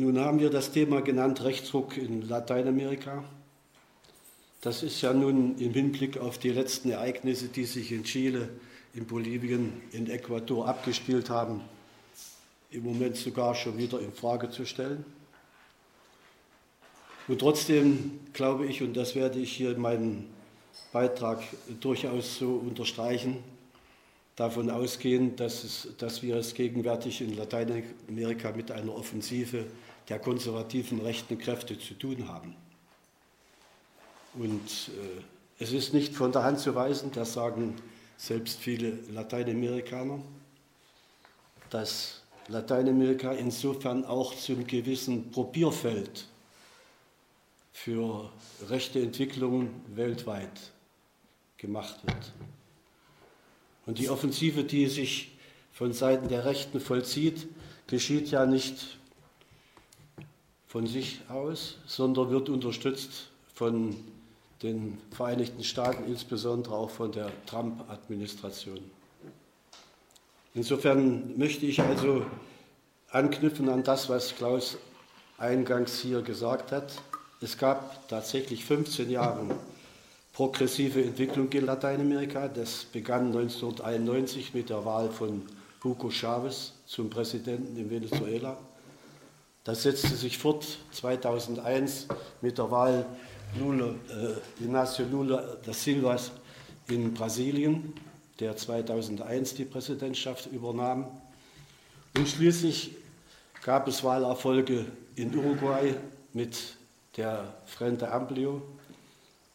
Nun haben wir das Thema genannt Rechtsruck in Lateinamerika. Das ist ja nun im Hinblick auf die letzten Ereignisse, die sich in Chile, in Bolivien, in Ecuador abgespielt haben, im Moment sogar schon wieder in Frage zu stellen. Und trotzdem glaube ich, und das werde ich hier in meinem Beitrag durchaus so unterstreichen, davon ausgehen, dass, es, dass wir es gegenwärtig in Lateinamerika mit einer Offensive der konservativen rechten Kräfte zu tun haben. Und äh, es ist nicht von der Hand zu weisen, das sagen selbst viele Lateinamerikaner, dass Lateinamerika insofern auch zum gewissen Probierfeld für rechte Entwicklungen weltweit gemacht wird. Und die Offensive, die sich von Seiten der Rechten vollzieht, geschieht ja nicht von sich aus, sondern wird unterstützt von den Vereinigten Staaten, insbesondere auch von der Trump-Administration. Insofern möchte ich also anknüpfen an das, was Klaus eingangs hier gesagt hat. Es gab tatsächlich 15 Jahre progressive Entwicklung in Lateinamerika. Das begann 1991 mit der Wahl von Hugo Chavez zum Präsidenten in Venezuela. Das setzte sich fort 2001 mit der Wahl Lula, äh, Inácio Lula da Silva in Brasilien, der 2001 die Präsidentschaft übernahm. Und schließlich gab es Wahlerfolge in Uruguay mit der Frente Amplio,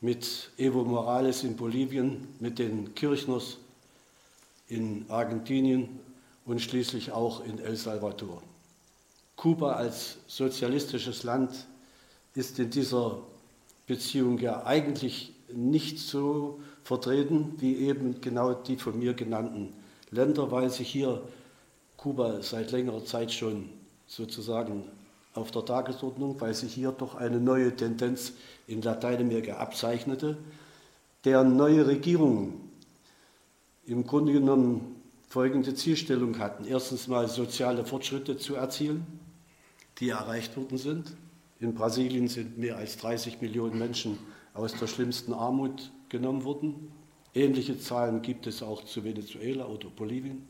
mit Evo Morales in Bolivien, mit den Kirchners in Argentinien und schließlich auch in El Salvador. Kuba als sozialistisches Land ist in dieser Beziehung ja eigentlich nicht so vertreten wie eben genau die von mir genannten Länder, weil sich hier Kuba seit längerer Zeit schon sozusagen auf der Tagesordnung, weil sich hier doch eine neue Tendenz in Lateinamerika abzeichnete, deren neue Regierungen im Grunde genommen folgende Zielstellung hatten. Erstens mal soziale Fortschritte zu erzielen, die erreicht worden sind. In Brasilien sind mehr als 30 Millionen Menschen aus der schlimmsten Armut genommen worden. Ähnliche Zahlen gibt es auch zu Venezuela oder Bolivien.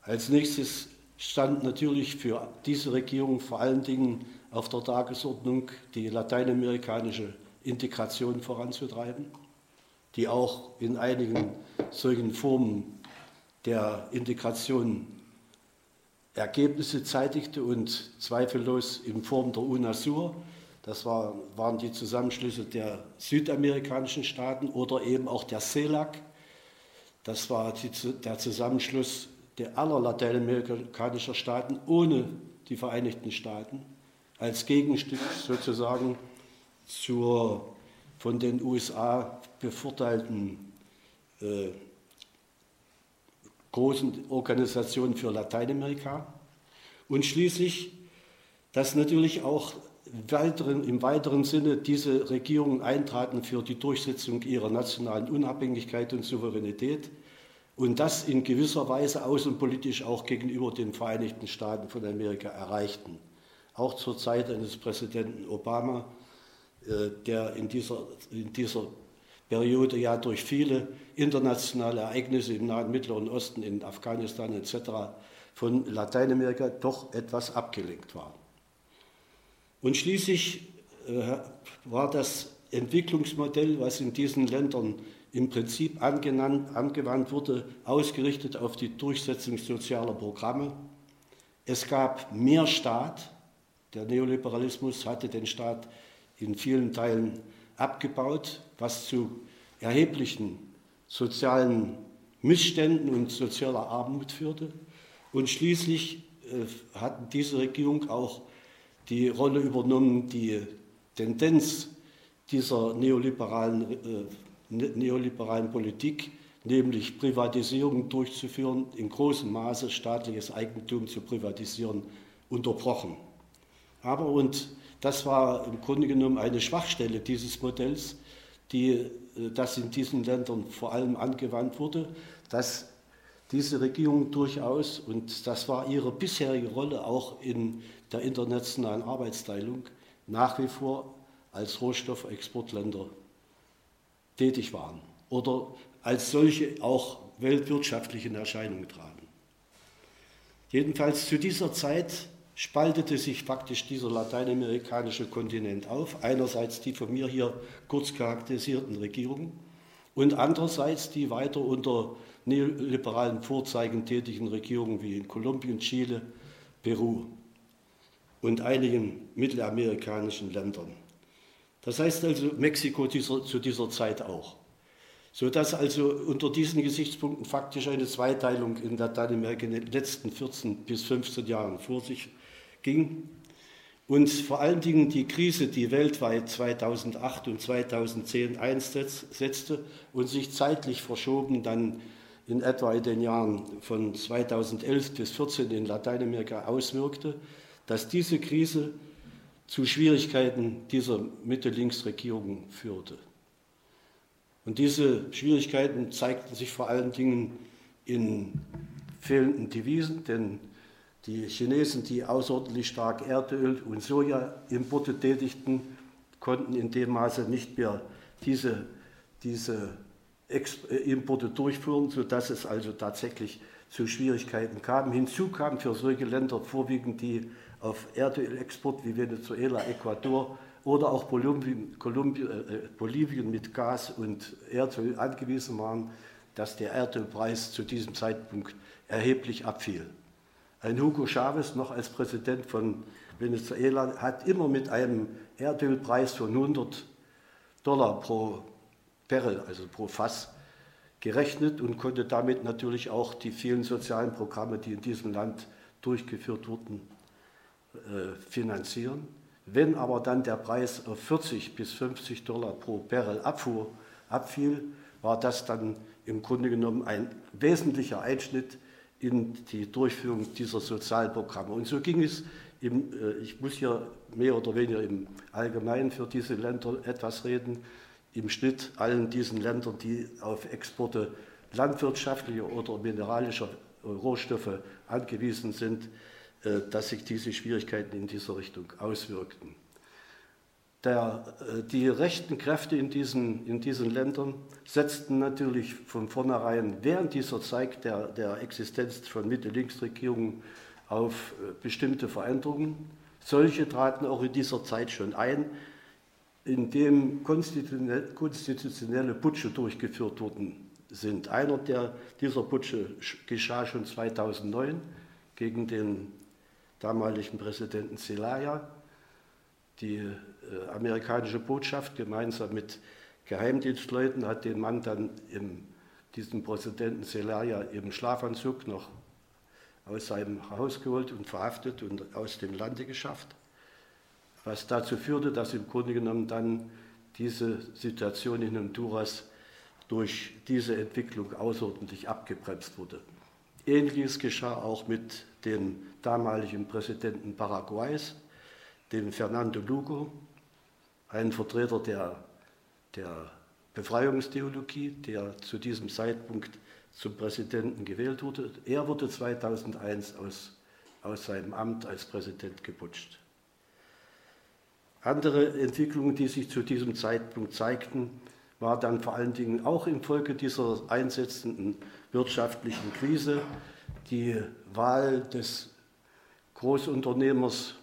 Als nächstes stand natürlich für diese Regierung vor allen Dingen auf der Tagesordnung, die lateinamerikanische Integration voranzutreiben, die auch in einigen solchen Formen der Integration Ergebnisse zeitigte und zweifellos in Form der UNASUR, das war, waren die Zusammenschlüsse der südamerikanischen Staaten oder eben auch der CELAC, das war die, der Zusammenschluss der aller lateinamerikanischen Staaten ohne die Vereinigten Staaten, als Gegenstück sozusagen zur von den USA bevorteilten äh, großen Organisation für Lateinamerika. Und schließlich, dass natürlich auch weiteren, im weiteren Sinne diese Regierungen eintraten für die Durchsetzung ihrer nationalen Unabhängigkeit und Souveränität und das in gewisser Weise außenpolitisch auch gegenüber den Vereinigten Staaten von Amerika erreichten. Auch zur Zeit eines Präsidenten Obama, äh, der in dieser, in dieser Periode ja durch viele internationale Ereignisse im Nahen Mittleren Osten, in Afghanistan etc. von Lateinamerika doch etwas abgelenkt war. Und schließlich äh, war das Entwicklungsmodell, was in diesen Ländern im Prinzip angewandt wurde, ausgerichtet auf die Durchsetzung sozialer Programme. Es gab mehr Staat. Der Neoliberalismus hatte den Staat in vielen Teilen abgebaut, was zu erheblichen sozialen Missständen und sozialer Armut führte. Und schließlich äh, hat diese Regierung auch die Rolle übernommen, die Tendenz dieser neoliberalen, äh, neoliberalen Politik, nämlich Privatisierung durchzuführen, in großem Maße staatliches Eigentum zu privatisieren, unterbrochen. Aber, und das war im Grunde genommen eine Schwachstelle dieses Modells, die, äh, das in diesen Ländern vor allem angewandt wurde, dass diese Regierung durchaus, und das war ihre bisherige Rolle auch in der internationalen Arbeitsteilung nach wie vor als Rohstoffexportländer tätig waren oder als solche auch weltwirtschaftlich in Erscheinung traten. Jedenfalls zu dieser Zeit spaltete sich faktisch dieser lateinamerikanische Kontinent auf. Einerseits die von mir hier kurz charakterisierten Regierungen und andererseits die weiter unter neoliberalen Vorzeigen tätigen Regierungen wie in Kolumbien, Chile, Peru und einigen mittelamerikanischen Ländern. Das heißt also Mexiko dieser, zu dieser Zeit auch. Sodass also unter diesen Gesichtspunkten faktisch eine Zweiteilung in Lateinamerika in den letzten 14 bis 15 Jahren vor sich ging. Und vor allen Dingen die Krise, die weltweit 2008 und 2010 einsetzte und sich zeitlich verschoben dann in etwa in den Jahren von 2011 bis 2014 in Lateinamerika auswirkte, dass diese Krise zu Schwierigkeiten dieser Mitte-Links-Regierung führte. Und diese Schwierigkeiten zeigten sich vor allen Dingen in fehlenden Devisen, denn die Chinesen, die außerordentlich stark Erdöl und Sojaimporte tätigten, konnten in dem Maße nicht mehr diese, diese äh, Importe durchführen, sodass es also tatsächlich zu Schwierigkeiten kam. Hinzu kam für solche Länder vorwiegend die auf Erdölexport wie Venezuela, Ecuador oder auch Bolivien, Kolumbien, äh, Bolivien mit Gas und Erdöl angewiesen waren, dass der Erdölpreis zu diesem Zeitpunkt erheblich abfiel. Ein Hugo Chavez, noch als Präsident von Venezuela, hat immer mit einem Erdölpreis von 100 Dollar pro Barrel, also pro Fass, gerechnet und konnte damit natürlich auch die vielen sozialen Programme, die in diesem Land durchgeführt wurden, äh, finanzieren. Wenn aber dann der Preis auf 40 bis 50 Dollar pro Barrel abfuhr, abfiel, war das dann im Grunde genommen ein wesentlicher Einschnitt in die Durchführung dieser Sozialprogramme. Und so ging es, im, äh, ich muss hier mehr oder weniger im Allgemeinen für diese Länder etwas reden, im Schnitt allen diesen Ländern, die auf Exporte landwirtschaftlicher oder mineralischer Rohstoffe angewiesen sind, äh, dass sich diese Schwierigkeiten in dieser Richtung auswirkten. Der, äh, die rechten Kräfte in diesen, in diesen Ländern setzten natürlich von vornherein während dieser Zeit der, der Existenz von Mitte-Links-Regierungen auf äh, bestimmte Veränderungen. Solche traten auch in dieser Zeit schon ein, indem konstitutionelle Putsche durchgeführt worden sind. Einer der, dieser Putsche geschah schon 2009 gegen den damaligen Präsidenten Zelaya. Die äh, amerikanische Botschaft gemeinsam mit Geheimdienstleuten hat den Mann dann im, diesen Präsidenten Zelaya im Schlafanzug noch aus seinem Haus geholt und verhaftet und aus dem Lande geschafft was dazu führte, dass im Grunde genommen dann diese Situation in Honduras durch diese Entwicklung außerordentlich abgebremst wurde. Ähnliches geschah auch mit dem damaligen Präsidenten Paraguays, dem Fernando Lugo, ein Vertreter der, der Befreiungstheologie, der zu diesem Zeitpunkt zum Präsidenten gewählt wurde. Er wurde 2001 aus, aus seinem Amt als Präsident geputscht. Andere Entwicklungen, die sich zu diesem Zeitpunkt zeigten, war dann vor allen Dingen auch infolge dieser einsetzenden wirtschaftlichen Krise die Wahl des Großunternehmers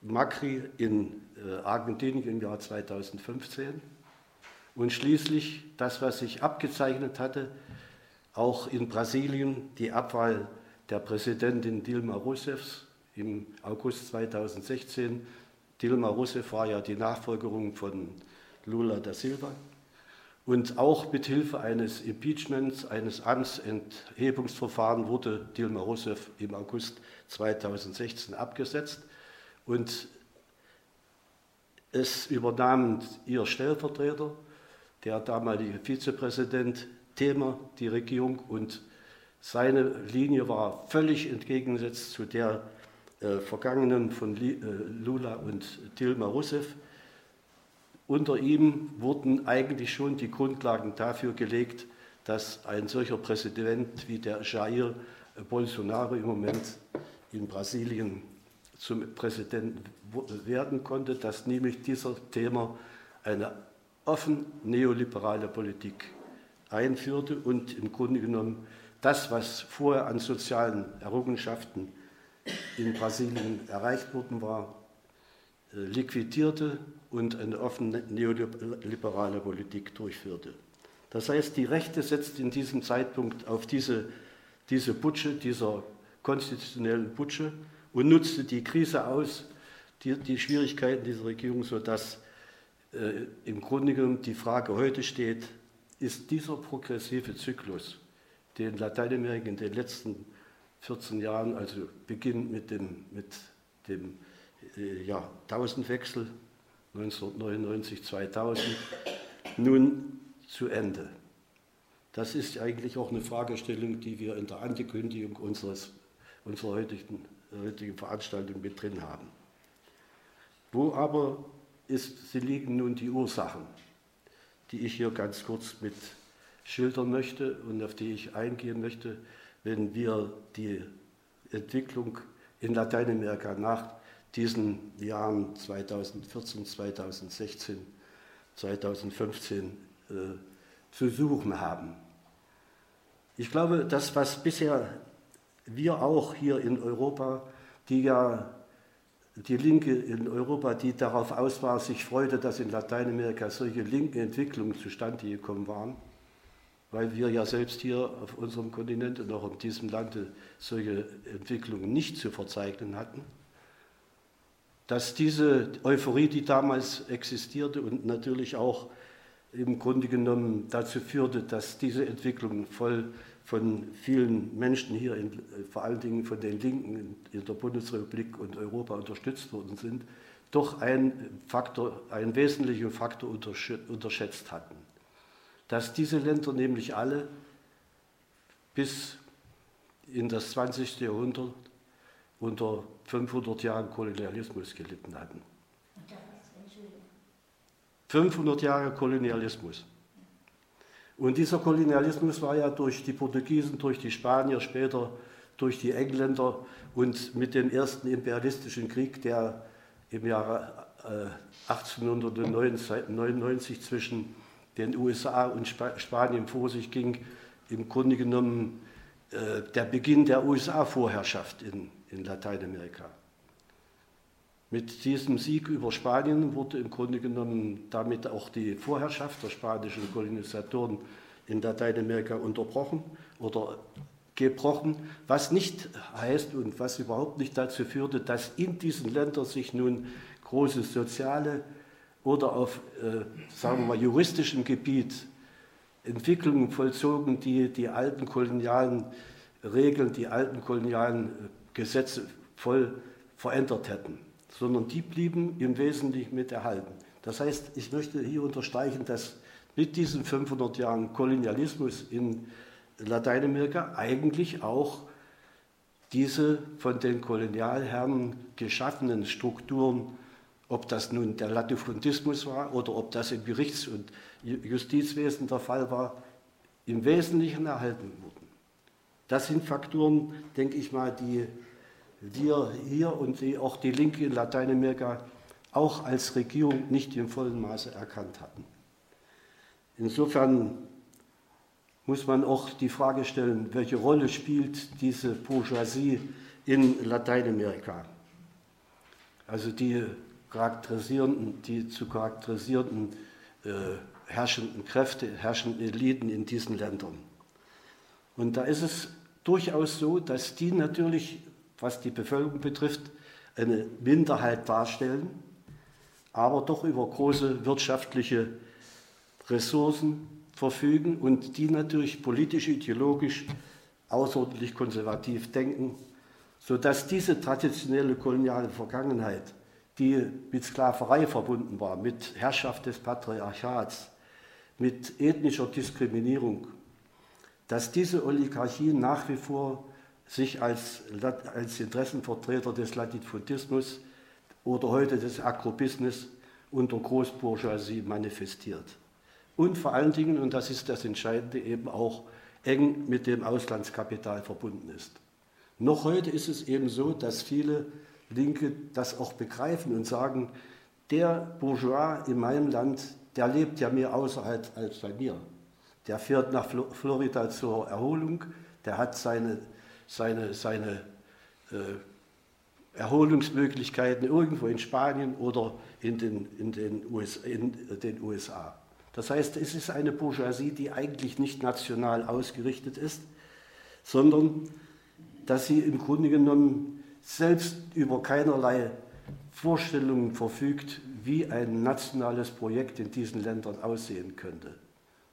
Macri in äh, Argentinien im Jahr 2015 und schließlich das, was sich abgezeichnet hatte, auch in Brasilien die Abwahl der Präsidentin Dilma Rousseff im August 2016 Dilma Rousseff war ja die Nachfolgerin von Lula da Silva. Und auch mit Hilfe eines Impeachments, eines Amtsenthebungsverfahrens wurde Dilma Rousseff im August 2016 abgesetzt. Und es übernahm ihr Stellvertreter, der damalige Vizepräsident Thema, die Regierung. Und seine Linie war völlig entgegengesetzt zu der äh, Vergangenen von äh, Lula und Dilma Rousseff. Unter ihm wurden eigentlich schon die Grundlagen dafür gelegt, dass ein solcher Präsident wie der Jair Bolsonaro im Moment in Brasilien zum Präsidenten werden konnte, dass nämlich dieser Thema eine offen neoliberale Politik einführte und im Grunde genommen das, was vorher an sozialen Errungenschaften in Brasilien erreicht worden war, äh, liquidierte und eine offene neoliberale Politik durchführte. Das heißt, die Rechte setzt in diesem Zeitpunkt auf diese, diese Putsche, dieser konstitutionellen Putsche und nutzte die Krise aus, die, die Schwierigkeiten dieser Regierung, sodass äh, im Grunde genommen die Frage heute steht, ist dieser progressive Zyklus, den Lateinamerika in den letzten 14 Jahren, also beginnend mit dem, mit dem äh, Jahrtausendwechsel 1999, 2000, nun zu Ende. Das ist eigentlich auch eine Fragestellung, die wir in der Ankündigung unseres, unserer heutigen, heutigen Veranstaltung mit drin haben. Wo aber ist, sie liegen nun die Ursachen, die ich hier ganz kurz mit schildern möchte und auf die ich eingehen möchte, wenn wir die Entwicklung in Lateinamerika nach diesen Jahren 2014, 2016, 2015 äh, zu suchen haben. Ich glaube, das, was bisher wir auch hier in Europa, die ja die Linke in Europa, die darauf aus war, sich freute, dass in Lateinamerika solche linken Entwicklungen zustande gekommen waren, weil wir ja selbst hier auf unserem Kontinent und auch in diesem Lande solche Entwicklungen nicht zu verzeichnen hatten, dass diese Euphorie, die damals existierte und natürlich auch im Grunde genommen dazu führte, dass diese Entwicklung voll von vielen Menschen hier, in, vor allen Dingen von den Linken in der Bundesrepublik und Europa unterstützt worden sind, doch ein Faktor, einen wesentlichen Faktor unterschätzt hatten. Dass diese Länder nämlich alle bis in das 20. Jahrhundert unter 500 Jahren Kolonialismus gelitten hatten. 500 Jahre Kolonialismus. Und dieser Kolonialismus war ja durch die Portugiesen, durch die Spanier, später durch die Engländer und mit dem ersten imperialistischen Krieg, der im Jahre 1899 zwischen den USA und Spanien vor sich ging, im Grunde genommen äh, der Beginn der USA-Vorherrschaft in, in Lateinamerika. Mit diesem Sieg über Spanien wurde im Grunde genommen damit auch die Vorherrschaft der spanischen Kolonisatoren in Lateinamerika unterbrochen oder gebrochen, was nicht heißt und was überhaupt nicht dazu führte, dass in diesen Ländern sich nun große soziale oder auf, äh, sagen wir mal, juristischem Gebiet Entwicklungen vollzogen, die die alten kolonialen Regeln, die alten kolonialen Gesetze voll verändert hätten sondern die blieben im Wesentlichen mit erhalten. Das heißt, ich möchte hier unterstreichen, dass mit diesen 500 Jahren Kolonialismus in Lateinamerika eigentlich auch diese von den Kolonialherren geschaffenen Strukturen, ob das nun der Latifundismus war oder ob das im Gerichts- und Justizwesen der Fall war, im Wesentlichen erhalten wurden. Das sind Faktoren, denke ich mal, die wir hier und die, auch die Linke in Lateinamerika auch als Regierung nicht im vollen Maße erkannt hatten. Insofern muss man auch die Frage stellen, welche Rolle spielt diese Bourgeoisie in Lateinamerika? Also die charakterisierenden, die zu charakterisierenden äh, herrschenden Kräfte, herrschenden Eliten in diesen Ländern. Und da ist es durchaus so, dass die natürlich was die Bevölkerung betrifft, eine Minderheit darstellen, aber doch über große wirtschaftliche Ressourcen verfügen und die natürlich politisch, ideologisch außerordentlich konservativ denken, sodass diese traditionelle koloniale Vergangenheit, die mit Sklaverei verbunden war, mit Herrschaft des Patriarchats, mit ethnischer Diskriminierung, dass diese Oligarchien nach wie vor sich als, als Interessenvertreter des Latifundismus oder heute des Agrobusiness unter Großbourgeoisie manifestiert. Und vor allen Dingen, und das ist das Entscheidende, eben auch eng mit dem Auslandskapital verbunden ist. Noch heute ist es eben so, dass viele Linke das auch begreifen und sagen, der Bourgeois in meinem Land, der lebt ja mehr außerhalb als bei mir. Der fährt nach Florida zur Erholung, der hat seine, seine, seine äh, Erholungsmöglichkeiten irgendwo in Spanien oder in den, in, den US, in den USA. Das heißt, es ist eine Bourgeoisie, die eigentlich nicht national ausgerichtet ist, sondern dass sie im Grunde genommen selbst über keinerlei Vorstellungen verfügt, wie ein nationales Projekt in diesen Ländern aussehen könnte.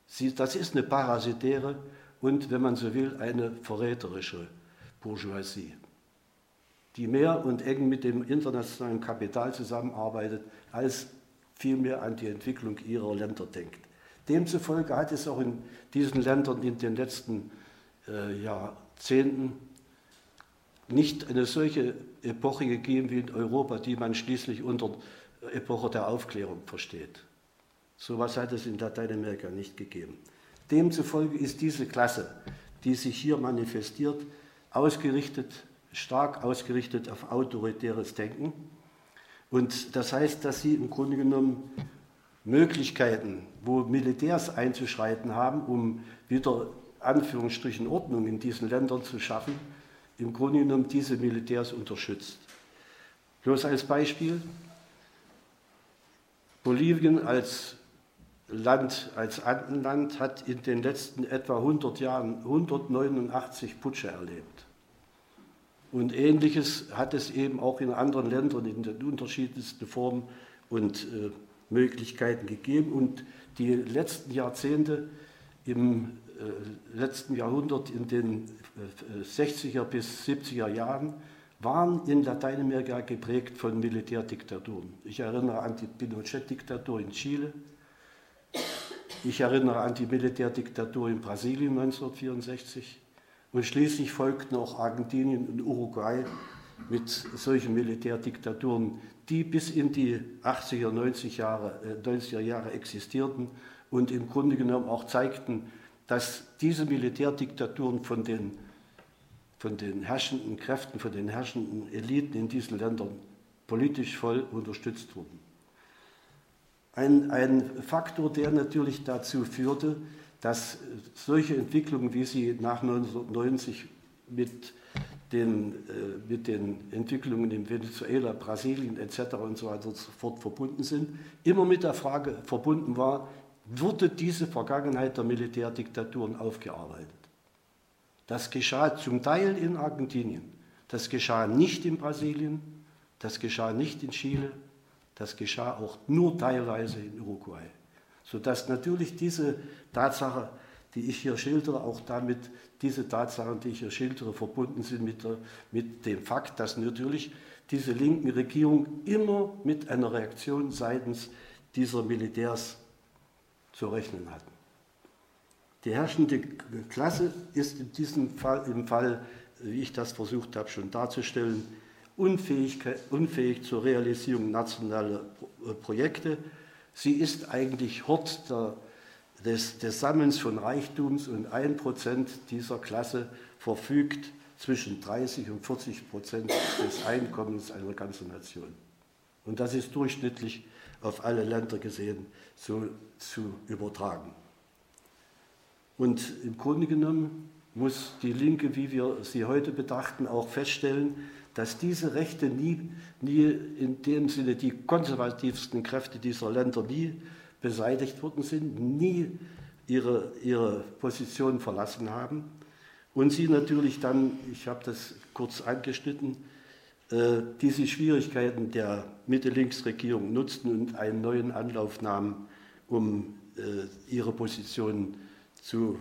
Sie, das ist eine parasitäre und, wenn man so will, eine verräterische Bourgeoisie, die mehr und eng mit dem internationalen Kapital zusammenarbeitet, als vielmehr an die Entwicklung ihrer Länder denkt. Demzufolge hat es auch in diesen Ländern in den letzten äh, Jahrzehnten nicht eine solche Epoche gegeben wie in Europa, die man schließlich unter Epoche der Aufklärung versteht. So etwas hat es in Lateinamerika nicht gegeben. Demzufolge ist diese Klasse, die sich hier manifestiert, ausgerichtet, stark ausgerichtet auf autoritäres Denken. Und das heißt, dass sie im Grunde genommen Möglichkeiten, wo Militärs einzuschreiten haben, um wieder Anführungsstrichen Ordnung in diesen Ländern zu schaffen, im Grunde genommen diese Militärs unterstützt. Bloß als Beispiel, Bolivien als Land, als Andenland hat in den letzten etwa 100 Jahren 189 Putsche erlebt. Und ähnliches hat es eben auch in anderen Ländern in den unterschiedlichsten Formen und äh, Möglichkeiten gegeben. Und die letzten Jahrzehnte im letzten Jahrhundert, in den äh, 60er bis 70er Jahren, waren in Lateinamerika geprägt von Militärdiktaturen. Ich erinnere an die Pinochet-Diktatur in Chile. Ich erinnere an die Militärdiktatur in Brasilien 1964. Und schließlich folgten auch Argentinien und Uruguay mit solchen Militärdiktaturen, die bis in die 80er, 90 Jahre, äh, 90er Jahre existierten und im Grunde genommen auch zeigten, dass diese Militärdiktaturen von den von den herrschenden Kräften, von den herrschenden Eliten in diesen Ländern politisch voll unterstützt wurden. Ein, ein Faktor, der natürlich dazu führte, dass solche Entwicklungen, wie sie nach 1990 mit den, äh, mit den Entwicklungen in Venezuela, Brasilien etc. und so weiter sofort verbunden sind, immer mit der Frage verbunden war, wurde diese Vergangenheit der Militärdiktaturen aufgearbeitet? Das geschah zum Teil in Argentinien, das geschah nicht in Brasilien, das geschah nicht in Chile, das geschah auch nur teilweise in Uruguay. Sodass natürlich diese Tatsache, die ich hier schildere, auch damit diese Tatsachen, die ich hier schildere, verbunden sind mit, der, mit dem Fakt, dass natürlich diese linken Regierungen immer mit einer Reaktion seitens dieser Militärs zu rechnen hatten. Die herrschende Klasse ist in diesem Fall, im Fall, wie ich das versucht habe schon darzustellen, unfähig, zur Realisierung nationaler Projekte. Sie ist eigentlich Hort der, des, des Sammelns von Reichtums und ein Prozent dieser Klasse verfügt zwischen 30 und 40 Prozent des Einkommens einer ganzen Nation. Und das ist durchschnittlich auf alle Länder gesehen so zu übertragen. Und im Grunde genommen muss die Linke, wie wir sie heute betrachten, auch feststellen, dass diese Rechte nie, nie in dem Sinne die konservativsten Kräfte dieser Länder nie beseitigt worden sind, nie ihre, ihre Position verlassen haben und sie natürlich dann, ich habe das kurz angeschnitten, diese Schwierigkeiten der Mitte-Links-Regierung nutzten und einen neuen Anlauf nahmen, um äh, ihre Position zu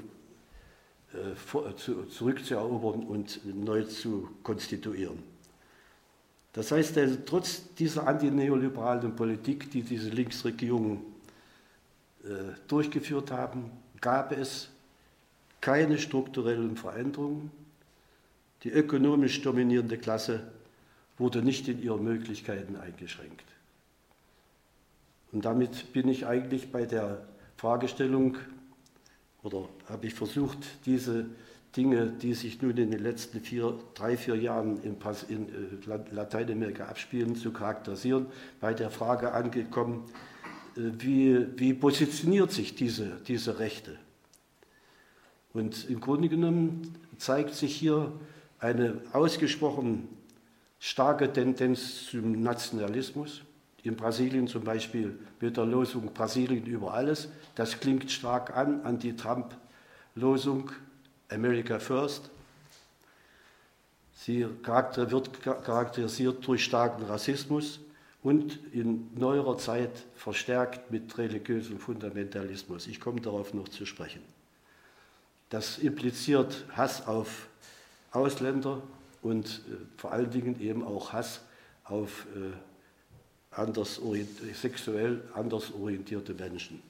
äh, zu, zurückzuerobern und neu zu konstituieren. Das heißt, also, trotz dieser antineoliberalen Politik, die diese Linksregierungen äh, durchgeführt haben, gab es keine strukturellen Veränderungen. Die ökonomisch dominierende Klasse wurde nicht in ihren Möglichkeiten eingeschränkt. Und damit bin ich eigentlich bei der Fragestellung oder habe ich versucht, diese, Dinge, die sich nun in den letzten vier, drei, vier Jahren in, in äh, Lateinamerika abspielen, zu charakterisieren. Bei der Frage angekommen, äh, wie, wie positioniert sich diese, diese Rechte? Und im Grunde genommen zeigt sich hier eine ausgesprochen starke Tendenz zum Nationalismus. In Brasilien zum Beispiel mit der Losung Brasilien über alles. Das klingt stark an, an die Trump-Losung America First. Sie wird charakterisiert durch starken Rassismus und in neuerer Zeit verstärkt mit religiösem Fundamentalismus. Ich komme darauf noch zu sprechen. Das impliziert Hass auf Ausländer und äh, vor allen Dingen eben auch Hass auf äh, anders sexuell anders orientierte Menschen.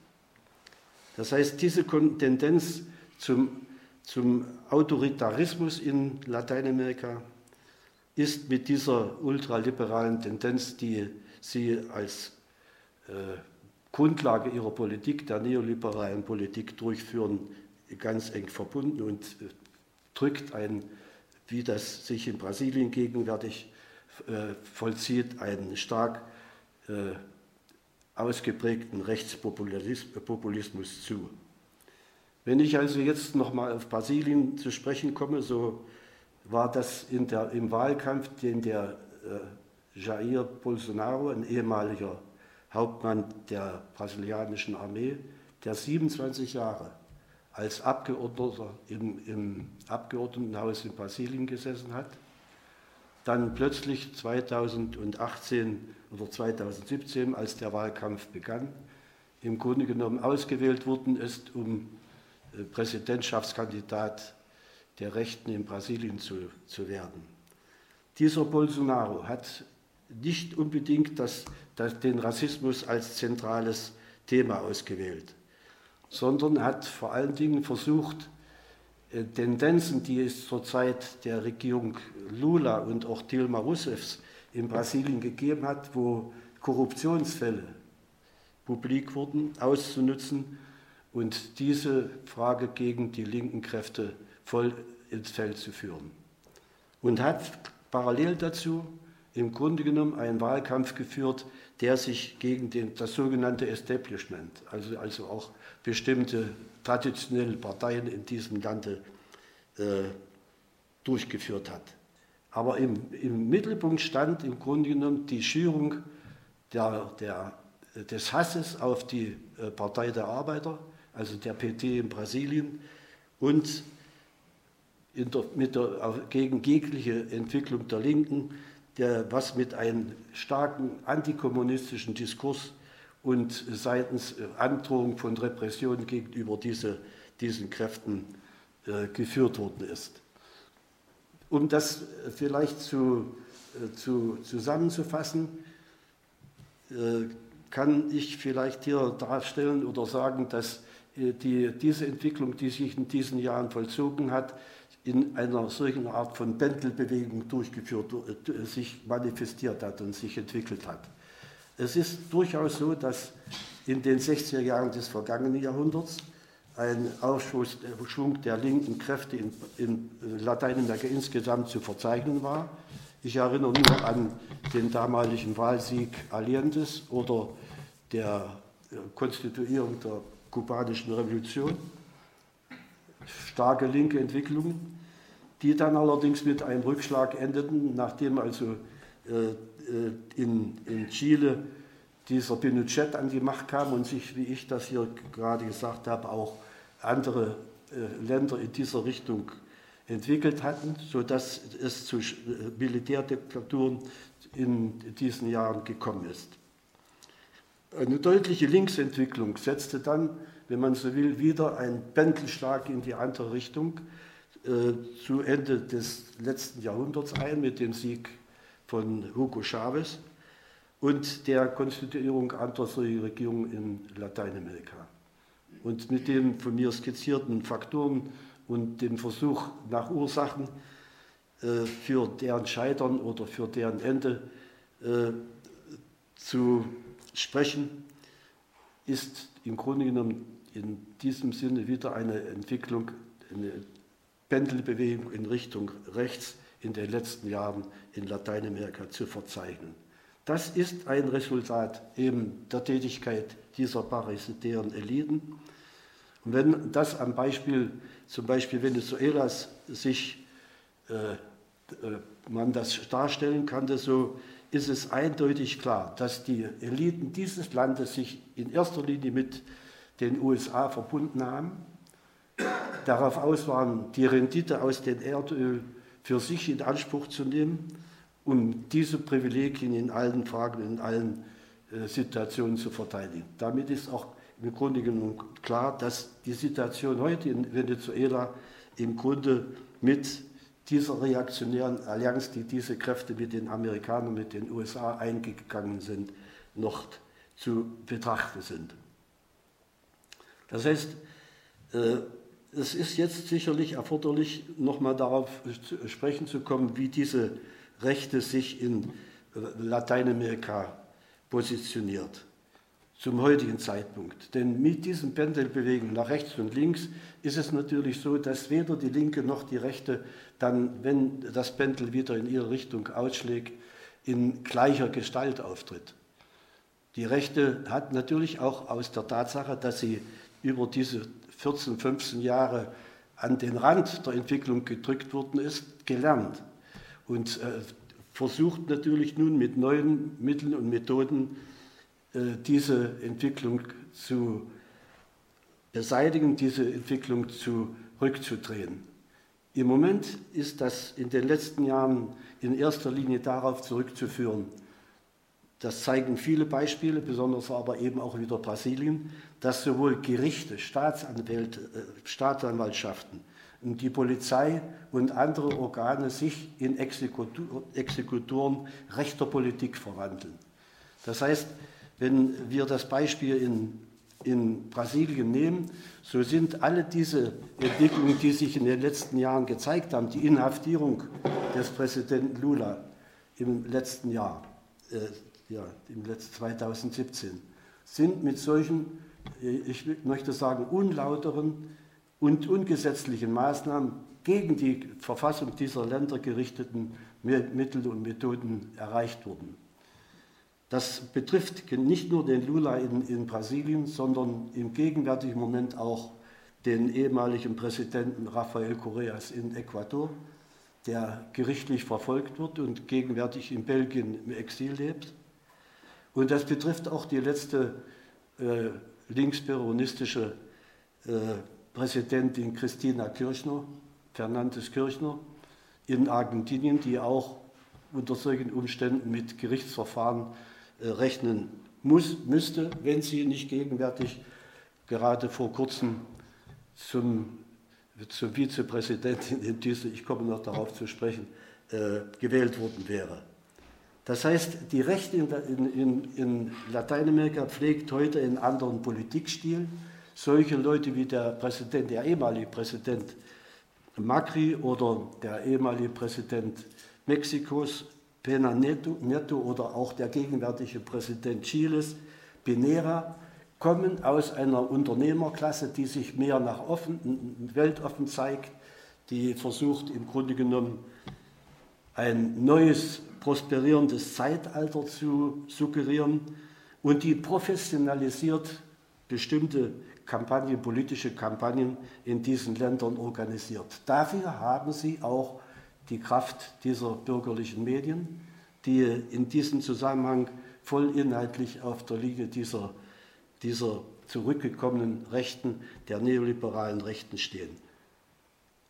Das heißt, diese Tendenz zum zum Autoritarismus in Lateinamerika ist mit dieser ultraliberalen Tendenz, die sie als äh, Grundlage ihrer Politik, der neoliberalen Politik durchführen, ganz eng verbunden und äh, drückt ein, wie das sich in Brasilien gegenwärtig äh, vollzieht, einen stark äh, ausgeprägten Rechtspopulismus zu. Wenn ich also jetzt nochmal auf Brasilien zu sprechen komme, so war das der, im Wahlkampf, den der äh, Jair Bolsonaro, ein ehemaliger Hauptmann der brasilianischen Armee, der 27 Jahre als Abgeordneter im, im Abgeordnetenhaus in Brasilien gesessen hat, dann plötzlich 2018 oder 2017, als der Wahlkampf begann, im Grunde genommen ausgewählt worden ist, um Präsidentschaftskandidat der Rechten in Brasilien zu, zu werden. Dieser Bolsonaro hat nicht unbedingt das, das, den Rassismus als zentrales Thema ausgewählt, sondern hat vor allen Dingen versucht, äh, Tendenzen, die es zur Zeit der Regierung Lula und auch Dilma Rousseffs in Brasilien gegeben hat, wo Korruptionsfälle publik wurden, auszunutzen und diese Frage gegen die linken Kräfte voll ins Feld zu führen. Und hat parallel dazu im Grunde genommen einen Wahlkampf geführt, der sich gegen den, das sogenannte Establishment, also, also auch bestimmte traditionelle Parteien in diesem Lande äh, durchgeführt hat. Aber im, im, Mittelpunkt stand im Grunde genommen die Schürung der, der, des Hasses auf die äh, Partei der Arbeiter, also der PT in Brasilien, und der, mit der, gegen jegliche Entwicklung der Linken, der, was mit einem starken antikommunistischen Diskurs und seitens äh, Androhung von Repressionen gegenüber diese, diesen Kräften äh, geführt worden ist. Um das vielleicht zu, äh, zu, zusammenzufassen, äh, kann ich vielleicht hier darstellen oder sagen, dass äh, die, diese Entwicklung, die sich in diesen Jahren vollzogen hat, in einer solchen Art von Pendelbewegung durchgeführt, äh, sich manifestiert hat und sich entwickelt hat. Es ist durchaus so, dass in den 60er Jahren des vergangenen Jahrhunderts ein Aufschwung der linken Kräfte in, in Lateinamerika insgesamt zu verzeichnen war. Ich erinnere nur an den damaligen Wahlsieg Allende's oder der äh, Konstituierung der kubanischen Revolution, starke linke Entwicklungen, die dann allerdings mit einem Rückschlag endeten, nachdem also äh, äh, in, in Chile dieser Pinochet an die Macht kam und sich, wie ich das hier gerade gesagt habe, auch andere äh, Länder in dieser Richtung entwickelt hatten, sodass es zu Militärdiktaturen in diesen Jahren gekommen ist. Eine deutliche Linksentwicklung setzte dann, wenn man so will, wieder einen Pendelschlag in die andere Richtung äh, zu Ende des letzten Jahrhunderts ein mit dem Sieg von Hugo Chavez und der Konstituierung anderer Regierungen in Lateinamerika. Und mit den von mir skizzierten Faktoren und dem Versuch nach Ursachen äh, für deren Scheitern oder für deren Ende äh, zu sprechen, ist im Grunde genommen in diesem Sinne wieder eine Entwicklung, eine Pendelbewegung in Richtung rechts in den letzten Jahren in Lateinamerika zu verzeichnen. Das ist ein Resultat eben der Tätigkeit dieser parasitären Eliten. Und wenn das am Beispiel zum Beispiel Venezuelas sich äh, äh, man das darstellen kann, so ist es eindeutig klar, dass die Eliten dieses Landes sich in erster Linie mit den USA verbunden haben, darauf aus waren, die Rendite aus dem Erdöl für sich in Anspruch zu nehmen, um diese Privilegien in allen Fragen, in allen äh, Situationen zu verteidigen. Damit ist auch im Grunde genommen klar, dass die Situation heute in Venezuela im Grunde mit dieser reaktionären Allianz, die diese Kräfte mit den Amerikanern, mit den USA eingegangen sind, noch zu betrachten sind. Das heißt, äh, es ist jetzt sicherlich erforderlich, nochmal darauf zu sprechen zu kommen, wie diese Rechte sich in Lateinamerika positioniert zum heutigen Zeitpunkt. Denn mit diesen Pendelbewegungen nach rechts und links ist es natürlich so, dass weder die linke noch die rechte dann, wenn das Pendel wieder in ihre Richtung ausschlägt, in gleicher Gestalt auftritt. Die Rechte hat natürlich auch aus der Tatsache, dass sie über diese 14, 15 Jahre an den Rand der Entwicklung gedrückt worden ist, gelernt und äh, versucht natürlich nun mit neuen Mitteln und Methoden diese Entwicklung zu beseitigen, diese Entwicklung zurückzudrehen. Im Moment ist das in den letzten Jahren in erster Linie darauf zurückzuführen, das zeigen viele Beispiele, besonders aber eben auch wieder Brasilien, dass sowohl Gerichte, Staatsanwälte, äh, Staatsanwaltschaften und die Polizei und andere Organe sich in Exekutoren rechter Politik verwandeln. Das heißt, wenn wir das Beispiel in, in Brasilien nehmen, so sind alle diese Entwicklungen, die sich in den letzten Jahren gezeigt haben, die Inhaftierung des Präsidenten Lula im letzten Jahr, äh, ja, im letzten 2017, sind mit solchen, äh, ich möchte sagen, unlauteren und ungesetzlichen Maßnahmen gegen die Verfassung dieser Länder gerichteten Mittel und Methoden erreicht worden. Das betrifft nicht nur den Lula in, in, Brasilien, sondern im gegenwärtigen Moment auch den ehemaligen Präsidenten Rafael Correas in Ecuador, der gerichtlich verfolgt wird und gegenwärtig in Belgien im Exil lebt. Und das betrifft auch die letzte äh, linksperonistische äh, Präsidentin Christina Kirchner, Fernandes Kirchner, in Argentinien, die auch unter solchen Umständen mit Gerichtsverfahren rechnen muss, müsste, wenn sie nicht gegenwärtig gerade vor kurzem zum, zum Vizepräsidentin in diese, ich komme noch darauf zu sprechen, äh, gewählt worden wäre. Das heißt, die Rechte in, in, in Lateinamerika pflegt heute einen anderen Politikstil. Solche Leute wie der Präsident, der ehemalige Präsident Macri oder der ehemalige Präsident Mexikos, Pena Neto, oder auch der gegenwärtige Präsident Chiles, Pinera, kommen aus einer Unternehmerklasse, die sich mehr nach offen, weltoffen zeigt, die versucht im Grunde genommen ein neues, prosperierendes Zeitalter zu suggerieren und die professionalisiert bestimmte Kampagnen, politische Kampagnen in diesen Ländern organisiert. Dafür haben sie auch die Kraft dieser bürgerlichen Medien, die in diesem Zusammenhang voll inhaltlich auf der Linie dieser, dieser zurückgekommenen Rechten, der neoliberalen Rechten stehen.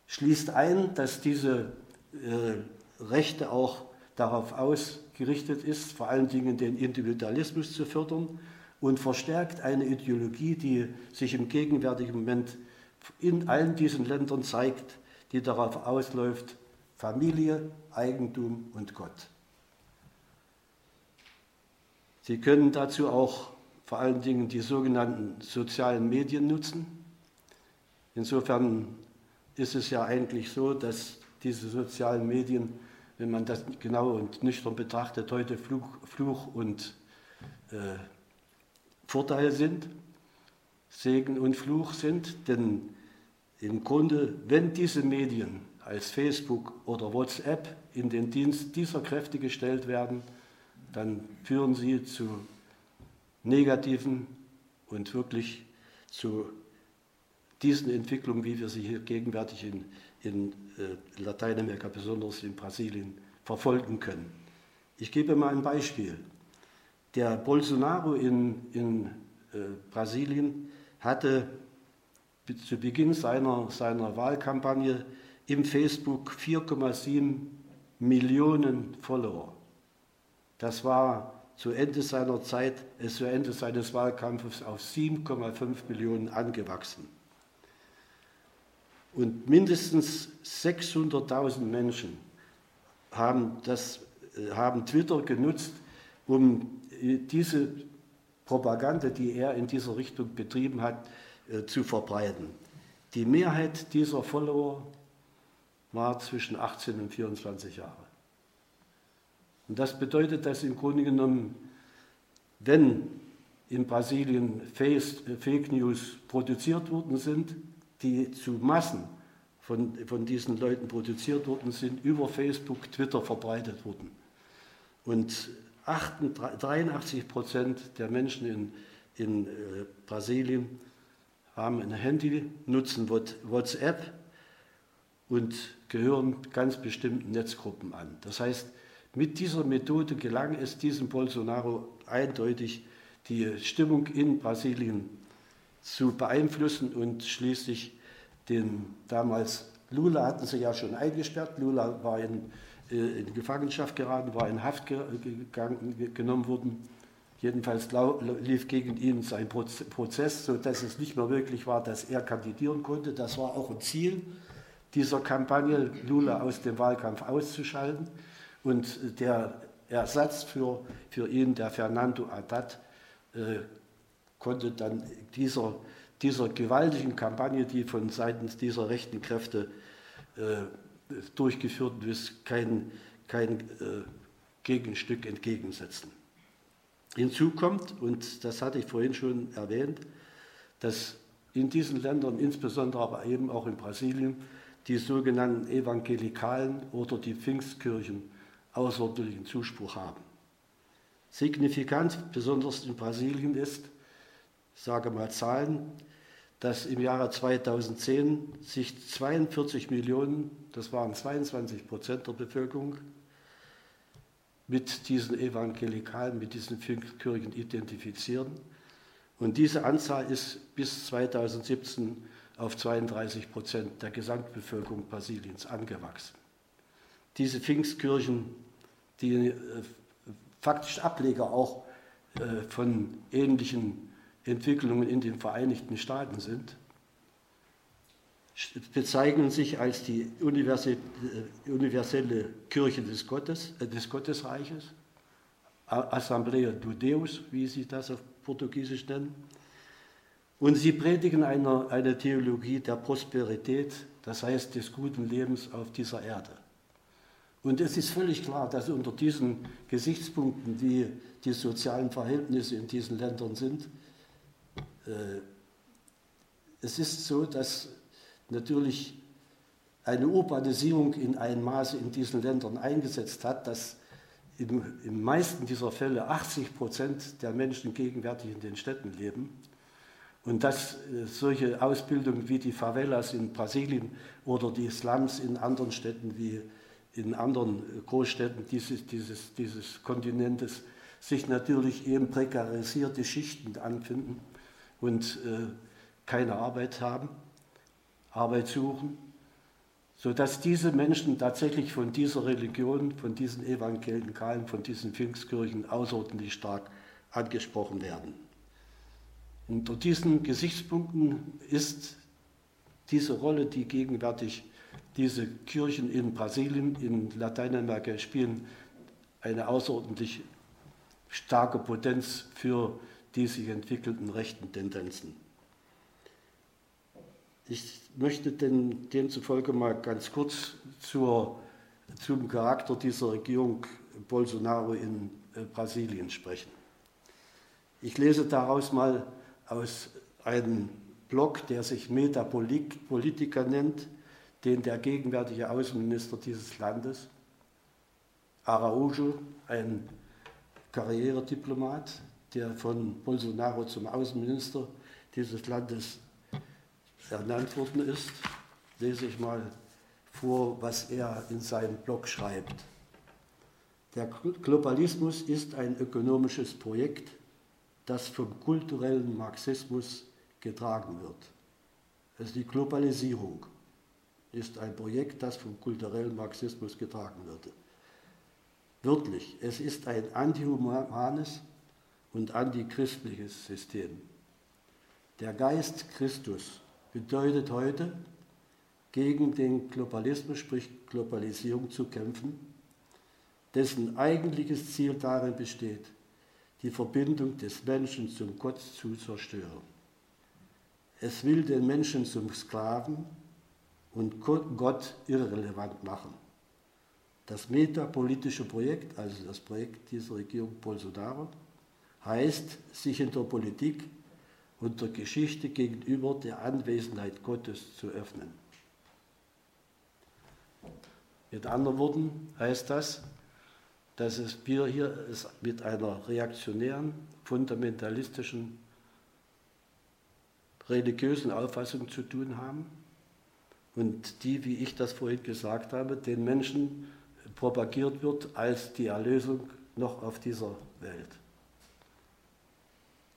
Schließt ein, dass diese äh, Rechte auch darauf ausgerichtet ist, vor allen Dingen den Individualismus zu fördern und verstärkt eine Ideologie, die sich im gegenwärtigen Moment in allen diesen Ländern zeigt, die darauf ausläuft, Familie, Eigentum und Gott. Sie können dazu auch vor allen Dingen die sogenannten sozialen Medien nutzen. Insofern ist es ja eigentlich so, dass diese sozialen Medien, wenn man das genau und nüchtern betrachtet, heute Fluch, Fluch und äh, Vorteil sind, Segen und Fluch sind, denn im Grunde, wenn diese Medien als Facebook oder WhatsApp in den Dienst dieser Kräfte gestellt werden, dann führen sie zu negativen und wirklich zu diesen Entwicklungen, wie wir sie hier gegenwärtig in, in äh, Lateinamerika, besonders in Brasilien, verfolgen können. Ich gebe mal ein Beispiel. Der Bolsonaro in, in äh, Brasilien hatte zu Beginn seiner, seiner Wahlkampagne im Facebook 4,7 Millionen Follower. Das war zu Ende seiner Zeit, äh, zu Ende seines Wahlkampfes auf 7,5 Millionen angewachsen. Und mindestens 600.000 Menschen haben, das, äh, haben Twitter genutzt, um äh, diese Propaganda, die er in dieser Richtung betrieben hat, zu verbreiten. Die Mehrheit dieser Follower war zwischen 18 und 24 Jahre. Und das bedeutet, dass im Grunde genommen, wenn in Brasilien Fake News produziert worden sind, die zu Massen von, von diesen Leuten produziert worden sind, über Facebook, Twitter verbreitet wurden. Und 83 Prozent der Menschen in, in äh, Brasilien haben ein Handy, nutzen WhatsApp und gehören ganz bestimmten Netzgruppen an. Das heißt, mit dieser Methode gelang es diesem Bolsonaro eindeutig, die Stimmung in Brasilien zu beeinflussen und schließlich den damals Lula hatten sie ja schon eingesperrt. Lula war in, äh, in Gefangenschaft geraten, war in Haft gegangen, genommen worden. Jedenfalls lief gegen ihn sein Prozess, sodass es nicht mehr möglich war, dass er kandidieren konnte. Das war auch ein Ziel dieser Kampagne, Lula aus dem Wahlkampf auszuschalten. Und der Ersatz für, für ihn, der Fernando Haddad, äh, konnte dann dieser, dieser gewaltigen Kampagne, die von seitens dieser rechten Kräfte äh, durchgeführt wird, kein, kein äh, Gegenstück entgegensetzen. Hinzu kommt, und das hatte ich vorhin schon erwähnt, dass in diesen Ländern, insbesondere aber eben auch in Brasilien, die sogenannten Evangelikalen oder die Pfingstkirchen außerordentlichen Zuspruch haben. Signifikant, besonders in Brasilien, ist, sage mal Zahlen, dass im Jahre 2010 sich 42 Millionen, das waren 22 Prozent der Bevölkerung, mit diesen Evangelikalen, mit diesen Kirchen identifizieren. Und diese Anzahl ist bis 2017 auf 32 Prozent der Gesamtbevölkerung Brasiliens angewachsen. Diese Pfingstkirchen die äh, faktisch Ableger auch äh, von ähnlichen Entwicklungen in den Vereinigten Staaten sind, bezeichnen sich als die äh, universelle Kirche des, Gottes, des Gottesreiches, Assemblea do Deus, wie sie das auf Portugiesisch nennen. Und sie predigen eine, eine Theologie der Prosperität, das heißt des guten Lebens auf dieser Erde. Und es ist völlig klar, dass unter diesen Gesichtspunkten, wie die sozialen Verhältnisse in diesen Ländern sind, äh, es ist so, dass natürlich eine Urbanisierung in einem Maße in diesen Ländern eingesetzt hat, dass im, im meisten dieser Fälle 80 Prozent der Menschen gegenwärtig in den Städten leben und dass äh, solche Ausbildungen wie die Favelas in Brasilien oder die Slums in anderen Städten wie in anderen Großstädten dieses, dieses, dieses Kontinentes sich natürlich eben prekarisierte Schichten anfinden und äh, keine Arbeit haben, Arbeit suchen, sodass diese Menschen tatsächlich von dieser Religion, von diesen Evangelikalen, von diesen Pfingstkirchen außerordentlich stark angesprochen werden. Unter diesen Gesichtspunkten ist diese Rolle, die gegenwärtig diese Kirchen in Brasilien, in Lateinamerika spielen eine außerordentlich starke Potenz für die sich entwickelnden rechten Tendenzen. Ich möchte denn demzufolge mal ganz kurz zur, zum Charakter dieser Regierung Bolsonaro in äh, Brasilien sprechen. Ich lese daraus mal aus einem Block, der sich Metapolitiker nennt, den der gegenwärtige Außenminister dieses Landes, Araujo, ein Karrierediplomat, der von Bolsonaro zum Außenminister dieses Landes ernannt worden ist, lese ich mal vor, was er in seinem Blog schreibt. Der Globalismus ist ein ökonomisches Projekt, das vom kulturellen Marxismus getragen wird. Also die Globalisierung ist ein Projekt, das vom kulturellen Marxismus getragen wird. Wörtlich, es ist ein antihumanes und antichristliches System. Der Geist Christus bedeutet heute, gegen den Globalismus, sprich Globalisierung zu kämpfen, dessen eigentliches Ziel darin besteht, die Verbindung des Menschen zum Gott zu zerstören. Es will den Menschen zum Sklaven und Gott irrelevant machen. Das metapolitische Projekt, also das Projekt dieser Regierung Bolsonaro, heißt, sich in der Politik und der Geschichte gegenüber der Anwesenheit Gottes zu öffnen. Mit anderen Worten heißt das, dass es wir hier es mit einer reaktionären, fundamentalistischen, religiösen Auffassung zu tun haben und die, wie ich das vorhin gesagt habe, den Menschen propagiert wird als die Erlösung noch auf dieser Welt.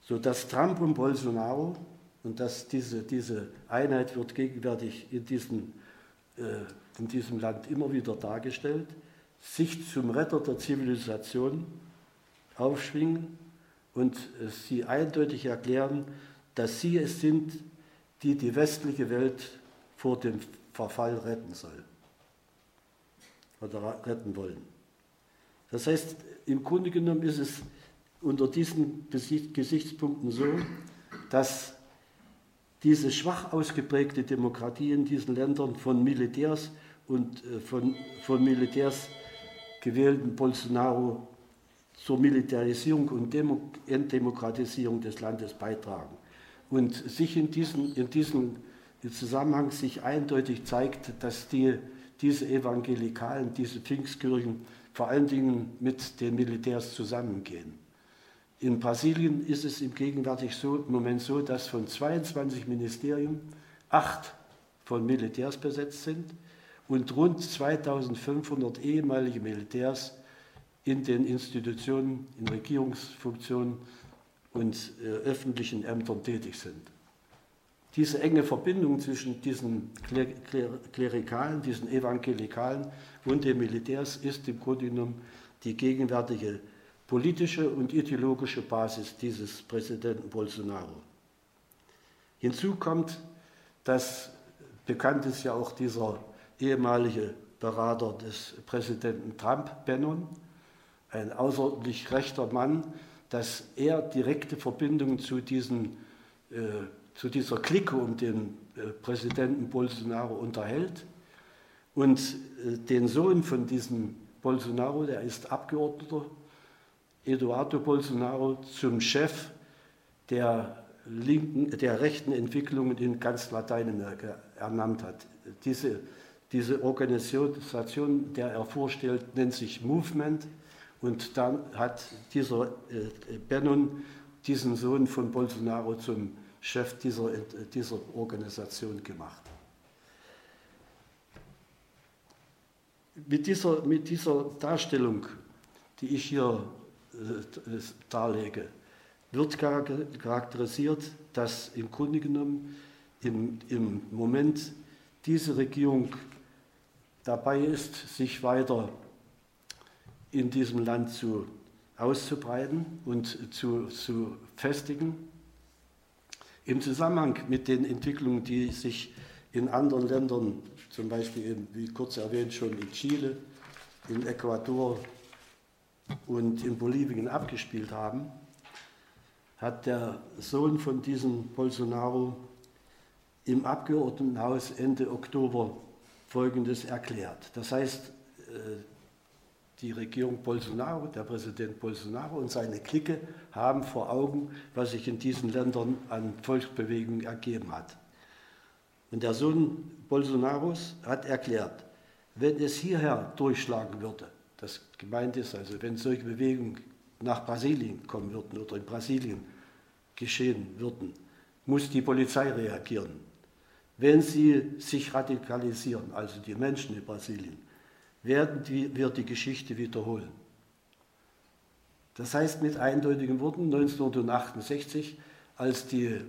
So dass Trump und Bolsonaro, und dass diese, diese Einheit wird gegenwärtig in diesem, äh, in diesem Land immer wieder dargestellt, sich zum Retter der Zivilisation aufschwingen und sie eindeutig erklären, dass sie es sind, die die westliche Welt vor dem Verfall retten soll oder retten wollen. Das heißt, im Grunde genommen ist es unter diesen Gesichtspunkten so, dass diese schwach ausgeprägte Demokratie in diesen Ländern von Militärs und äh, von, von Militärs gewählten Bolsonaro zur Militarisierung und Demo Entdemokratisierung des Landes beitragen. Und sich in diesem, in diesem Zusammenhang sich eindeutig zeigt, dass die, diese Evangelikalen, diese Pfingstkirchen vor allen Dingen mit den Militärs zusammengehen. In Brasilien ist es im gegenwärtig so, Moment so, dass von 22 Ministerien acht von Militärs besetzt sind und rund 2500 ehemalige Militärs in den Institutionen, in Regierungsfunktionen und äh, öffentlichen Ämtern tätig sind. Diese enge Verbindung zwischen diesen Klerikalen, diesen Evangelikalen und den Militärs ist im Grunde genommen die gegenwärtige politische und ideologische Basis dieses Präsidenten Bolsonaro. Hinzu kommt, dass bekannt ist ja auch dieser ehemalige Berater des Präsidenten Trump, Bannon, ein außerordentlich rechter Mann, dass er direkte Verbindungen zu, diesen, äh, zu dieser Clique um den äh, Präsidenten Bolsonaro unterhält. Und äh, den Sohn von diesem Bolsonaro, der ist Abgeordneter, Eduardo Bolsonaro, zum Chef der, linken, der rechten Entwicklungen in ganz Lateinamerika ernannt hat. Diese diese Organisation, der er vorstellt, nennt sich Movement. Und dann hat dieser äh, Bannon diesen Sohn von Bolsonaro zum Chef dieser, äh, dieser Organisation gemacht. Mit dieser, mit dieser Darstellung, die ich hier äh, darlege, wird charakterisiert, dass im Grunde genommen im, im Moment diese Regierung dabei ist, sich weiter in diesem Land zu, auszubreiten und zu, zu festigen. Im Zusammenhang mit den Entwicklungen, die sich in anderen Ländern, zum Beispiel, in, wie kurz erwähnt, schon in Chile, in Ecuador und in Bolivien abgespielt haben, hat der Sohn von diesem Bolsonaro im Abgeordnetenhaus Ende Oktober Folgendes erklärt. Das heißt, äh, die Regierung Bolsonaro, der Präsident Bolsonaro und seine Clique haben vor Augen, was sich in diesen Ländern an Volksbewegungen ergeben hat. Und der Sohn Bolsonaros hat erklärt, wenn es hierher durchschlagen würde, das gemeint ist also, wenn solche Bewegungen nach Brasilien kommen würden oder in Brasilien geschehen würden, muss die Polizei reagieren. Wenn sie sich radikalisieren, also die Menschen in Brasilien, werden wir die Geschichte wiederholen. Das heißt mit eindeutigen Worten, 1968, als die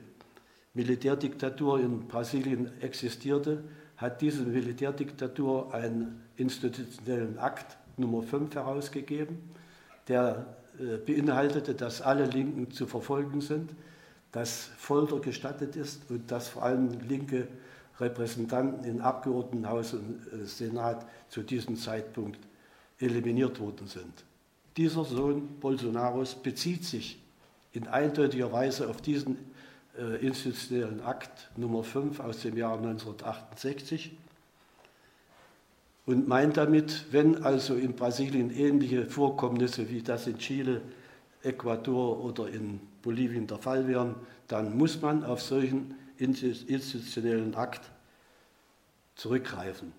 Militärdiktatur in Brasilien existierte, hat diese Militärdiktatur einen institutionellen Akt Nummer 5 herausgegeben, der äh, beinhaltete, dass alle Linken zu verfolgen sind, dass Folter gestattet ist und dass vor allem linke Repräsentanten im Abgeordnetenhaus und äh, Senat zu diesem Zeitpunkt eliminiert worden sind. Dieser Sohn Bolsonaros bezieht sich in eindeutiger Weise auf diesen äh, institutionellen Akt Nummer 5 aus dem Jahr 1968 und meint damit, wenn also in Brasilien ähnliche Vorkommnisse wie das in Chile, Ecuador oder in Bolivien der Fall wären, dann muss man auf solchen institutionellen Akt zurückgreifen.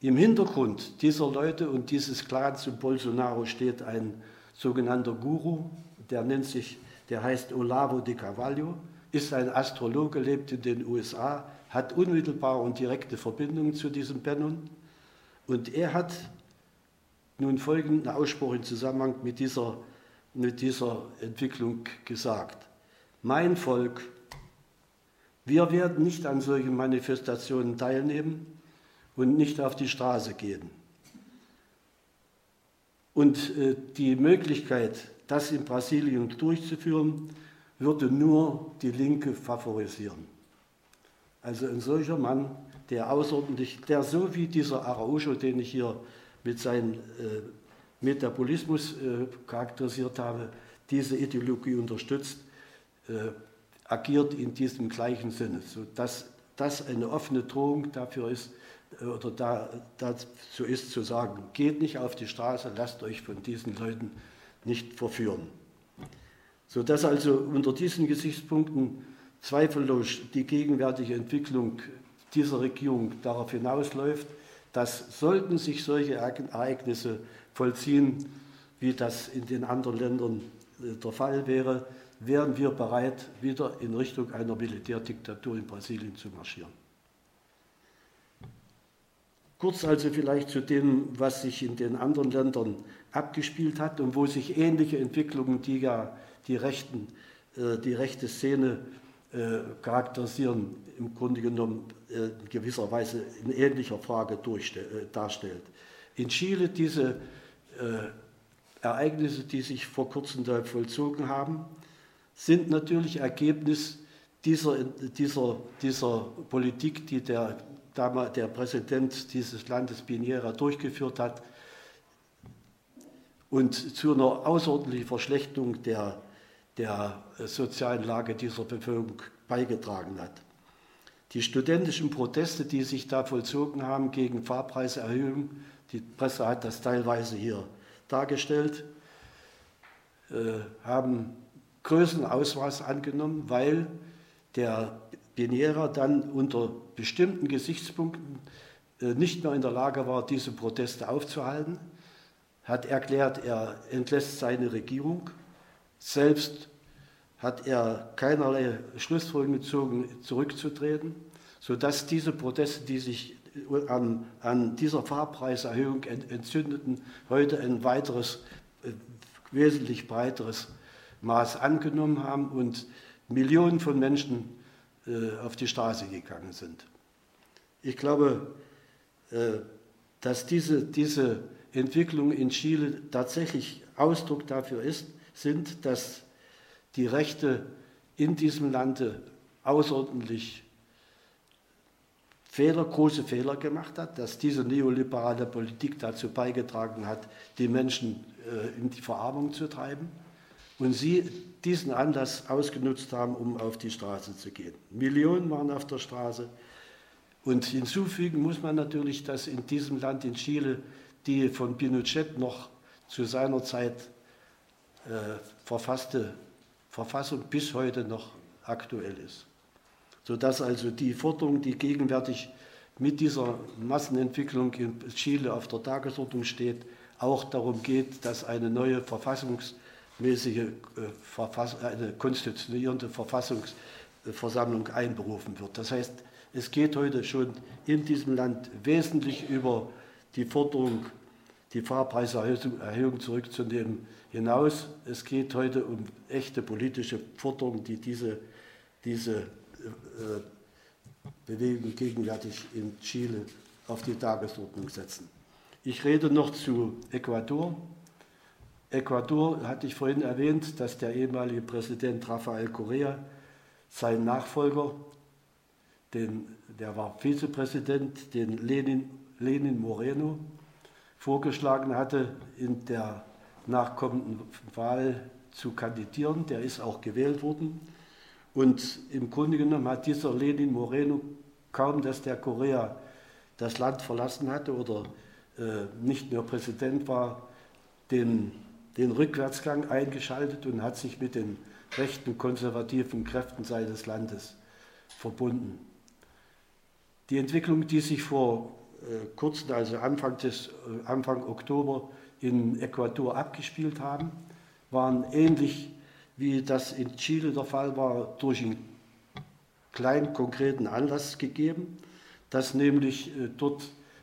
Im Hintergrund dieser Leute und dieses Clans um Bolsonaro steht ein sogenannter Guru, der nennt sich, der heißt Olavo de Carvalho, ist ein Astrologe, lebt in den USA, hat unmittelbare und direkte Verbindungen zu diesem Benon und er hat nun folgenden Ausspruch im Zusammenhang mit dieser, mit dieser Entwicklung gesagt. Mein Volk wir werden nicht an solchen Manifestationen teilnehmen und nicht auf die Straße gehen. Und äh, die Möglichkeit, das in Brasilien durchzuführen, würde nur die Linke favorisieren. Also ein solcher Mann, der außerordentlich, der so wie dieser Araujo, den ich hier mit seinem äh, Metabolismus äh, charakterisiert habe, diese Ideologie unterstützt, agiert in diesem gleichen Sinne, sodass das eine offene Drohung dafür ist, äh, oder da, dazu ist zu sagen, geht nicht auf die Straße, lasst euch von diesen Leuten nicht verführen. Sodass also unter diesen Gesichtspunkten zweifellos die gegenwärtige Entwicklung dieser Regierung darauf hinausläuft, dass sollten sich solche Ereignisse vollziehen, wie das in den anderen Ländern äh, der Fall wäre, wären wir bereit, wieder in Richtung einer Militärdiktatur in Brasilien zu marschieren. Kurz also vielleicht zu dem, was sich in den anderen Ländern abgespielt hat und wo sich ähnliche Entwicklungen, die ja die, Rechten, äh, die rechte Szene äh, charakterisieren, im Grunde genommen in gewisser Weise in ähnlicher Frage darstellt. In Chile diese Ereignisse, die sich vor kurzem da vollzogen haben, sind natürlich Ergebnis dieser, dieser, dieser Politik, die der, der Präsident dieses Landes Piñera durchgeführt hat und zu einer außerordentlichen Verschlechterung der, der sozialen Lage dieser Bevölkerung beigetragen hat. Die studentischen Proteste, die sich da vollzogen haben gegen Fahrpreiserhöhung, die Presse hat das teilweise hier dargestellt, äh, haben größeren Ausmaß angenommen, weil der Piñera dann unter bestimmten Gesichtspunkten äh, nicht mehr in der Lage war, diese Proteste aufzuhalten, hat erklärt, er entlässt seine Regierung. Selbst hat er keinerlei Schlussfolgerungen gezogen, zurückzutreten, sodass diese Proteste, die sich an, an dieser Fahrpreiserhöhung entzündeten, heute ein weiteres, äh, wesentlich breiteres Maß angenommen haben und Millionen von Menschen äh, auf die Straße gegangen sind. Ich glaube, äh, dass diese, diese Entwicklung in Chile tatsächlich Ausdruck dafür ist, sind, dass die Rechte in diesem Lande außerordentlich Fehler, große Fehler gemacht hat, dass diese neoliberale Politik dazu beigetragen hat, die Menschen äh, in die Verarmung zu treiben und sie diesen Anlass ausgenutzt haben, um auf die Straße zu gehen. Millionen waren auf der Straße. Und hinzufügen muss man natürlich, dass in diesem Land, in Chile, die von Pinochet noch zu seiner Zeit äh, verfasste Verfassung bis heute noch aktuell ist. Sodass also die Forderung, die gegenwärtig mit dieser Massenentwicklung in Chile auf der Tagesordnung steht, auch darum geht, dass eine neue verfassungsmäßige, äh, eine konstituierende Verfassungsversammlung einberufen wird. Das heißt, es geht heute schon in diesem Land wesentlich über die Forderung, die Fahrpreiserhöhung zurückzunehmen, hinaus. Es geht heute um echte politische Forderungen, die diese, diese Bewegung gegenwärtig in Chile auf die Tagesordnung setzen. Ich rede noch zu Ecuador. Ecuador hatte ich vorhin erwähnt, dass der ehemalige Präsident Rafael Correa seinen Nachfolger, den, der war Vizepräsident, den Lenin, Lenin Moreno, vorgeschlagen hatte, in der nachkommenden Wahl zu kandidieren. Der ist auch gewählt worden. Und im Grunde genommen hat dieser Lenin Moreno kaum, dass der Korea das Land verlassen hatte oder äh, nicht mehr Präsident war, den, den Rückwärtsgang eingeschaltet und hat sich mit den rechten konservativen Kräften seines Landes verbunden. Die Entwicklung, die sich vor äh, kurzem, also Anfang, des, äh, Anfang Oktober in Ecuador abgespielt haben, waren ähnlich wie das in Chile der Fall war, durch einen kleinen konkreten Anlass gegeben, dass nämlich äh, dort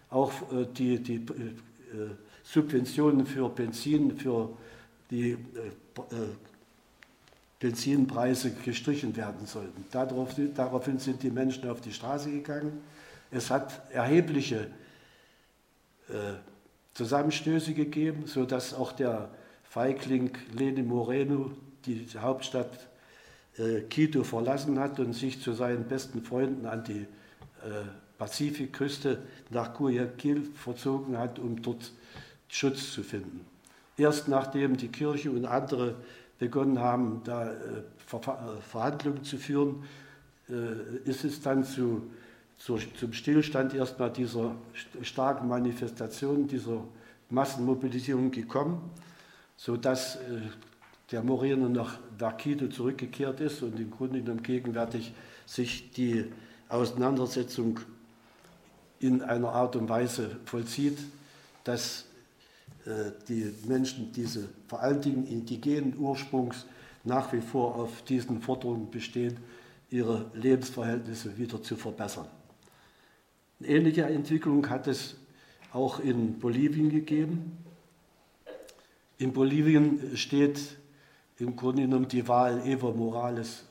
auch äh, die, die äh, Subventionen für Benzin, für die Benzinpreise gestrichen werden sollten. Darauf, daraufhin sind die Menschen auf die Straße gegangen. Es hat erhebliche Zusammenstöße gegeben, sodass auch der Feigling Lenin Moreno die Hauptstadt äh, Quito verlassen hat und sich zu seinen besten Freunden an die äh, Pazifikküste nach Guayaquil verzogen hat, um dort Schutz zu finden. Erst nachdem die Kirche und andere begonnen haben, da äh, äh, Verhandlungen zu führen, äh, ist es dann zu, zu, zum Stillstand erstmal dieser starken Manifestation, dieser Massenmobilisierung gekommen, sodass äh, der Moreno nach, Quito zurückgekehrt ist und im Grunde genommen gegenwärtig sich die Auseinandersetzung in einer Art und Weise vollzieht, dass äh, die Menschen diese vor allen Dingen indigenen Ursprungs nach wie vor auf diesen Forderungen bestehen, ihre Lebensverhältnisse wieder zu verbessern. Eine ähnliche Entwicklung hat es auch in Bolivien gegeben. In Bolivien steht im Grunde genommen die Wahl Evo Morales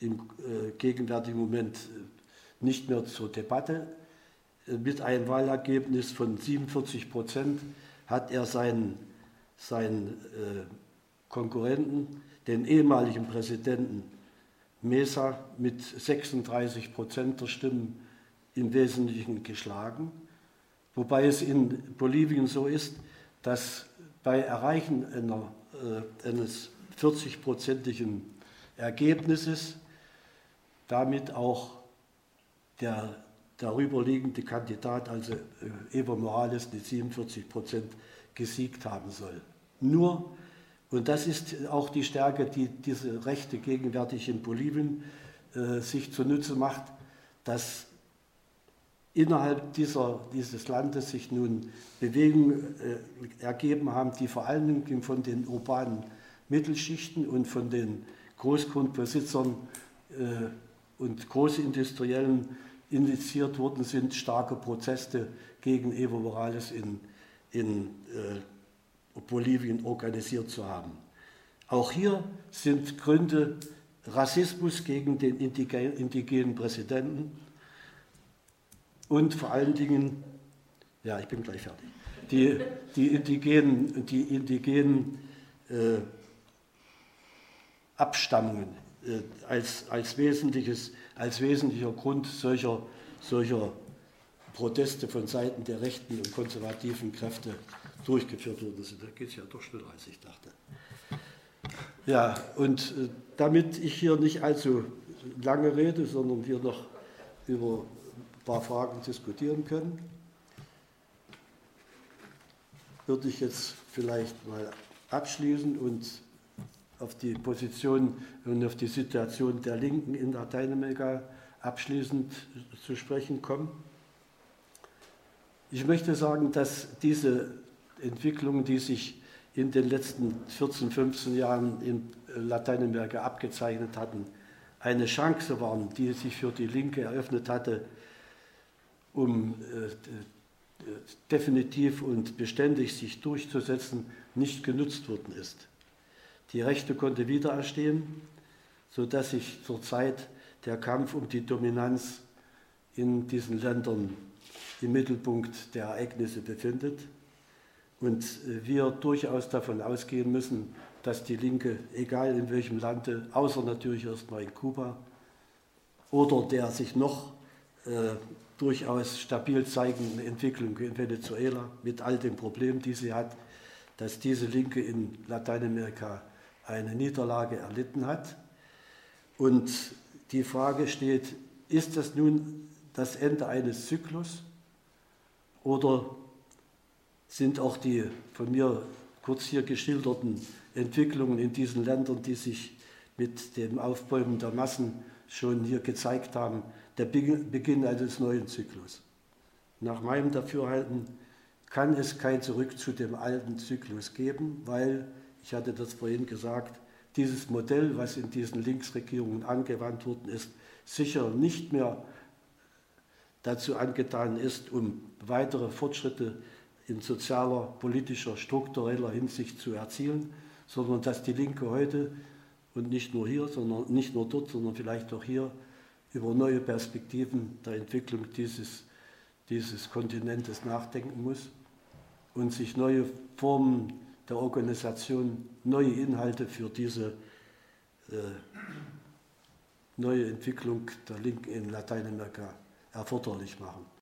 im äh, gegenwärtigen Moment äh, nicht mehr zur Debatte. Äh, mit einem Wahlergebnis von 47 Prozent hat er seinen, seinen äh, Konkurrenten, den ehemaligen Präsidenten Mesa, mit 36 Prozent der Stimmen im Wesentlichen geschlagen. Wobei es in Bolivien so ist, dass bei Erreichen einer eines 40-prozentigen Ergebnisses damit auch der darüberliegende Kandidat, also äh, Evo Morales, mit 47 Prozent gesiegt haben soll. Nur, und das ist auch die Stärke, die diese Rechte gegenwärtig in Bolivien äh, sich zunutze macht, dass innerhalb dieser, dieses Landes sich nun Bewegungen äh, ergeben haben, die vor allen Dingen von den urbanen Mittelschichten und von den Großgrundbesitzern äh, und Großindustriellen initiiert worden sind, starke Proteste gegen Evo Morales in, in äh, Bolivien organisiert zu haben. Auch hier sind Gründe Rassismus gegen den indigenen Präsidenten, und vor allen Dingen, ja, ich bin gleich fertig, die, die indigenen, die indigenen äh, Abstammungen äh, als, als, wesentliches, als wesentlicher Grund solcher, solcher Proteste von Seiten der rechten und konservativen Kräfte durchgeführt worden sind. Da geht es ja doch schneller, als ich dachte. Ja, und äh, damit ich hier nicht allzu lange rede, sondern wir noch über paar Fragen diskutieren können. würde ich jetzt vielleicht mal abschließen und auf die Position und auf die Situation der Linken in Lateinamerika abschließend zu sprechen kommen. Ich möchte sagen, dass diese Entwicklungen, die sich in den letzten 14, 15 Jahren in Lateinamerika abgezeichnet hatten, eine Chance waren, die sich für die Linke eröffnet hatte, um äh, definitiv und beständig sich durchzusetzen, nicht genutzt worden ist. Die Rechte konnte wieder erstehen, sodass sich zurzeit der Kampf um die Dominanz in diesen Ländern im Mittelpunkt der Ereignisse befindet und äh, wir durchaus davon ausgehen müssen, dass die Linke, egal in welchem Lande, außer natürlich erstmal in Kuba oder der sich noch äh, durchaus stabil zeigenden Entwicklung in Venezuela mit all den Problemen, die sie hat, dass diese Linke in Lateinamerika eine Niederlage erlitten hat. Und die Frage steht, ist das nun das Ende eines Zyklus oder sind auch die von mir kurz hier geschilderten Entwicklungen in diesen Ländern, die sich mit dem Aufbäumen der Massen schon hier gezeigt haben, der Beginn eines neuen Zyklus. Nach meinem Dafürhalten kann es kein Zurück zu dem alten Zyklus geben, weil, ich hatte das vorhin gesagt, dieses Modell, was in diesen Linksregierungen angewandt worden ist, sicher nicht mehr dazu angetan ist, um weitere Fortschritte in sozialer, politischer, struktureller Hinsicht zu erzielen, sondern dass die Linke heute und nicht nur hier, sondern nicht nur dort, sondern vielleicht auch hier über neue Perspektiven der Entwicklung dieses, dieses Kontinentes nachdenken muss und sich neue Formen der Organisation, neue Inhalte für diese äh, neue Entwicklung der Linken in Lateinamerika erforderlich machen.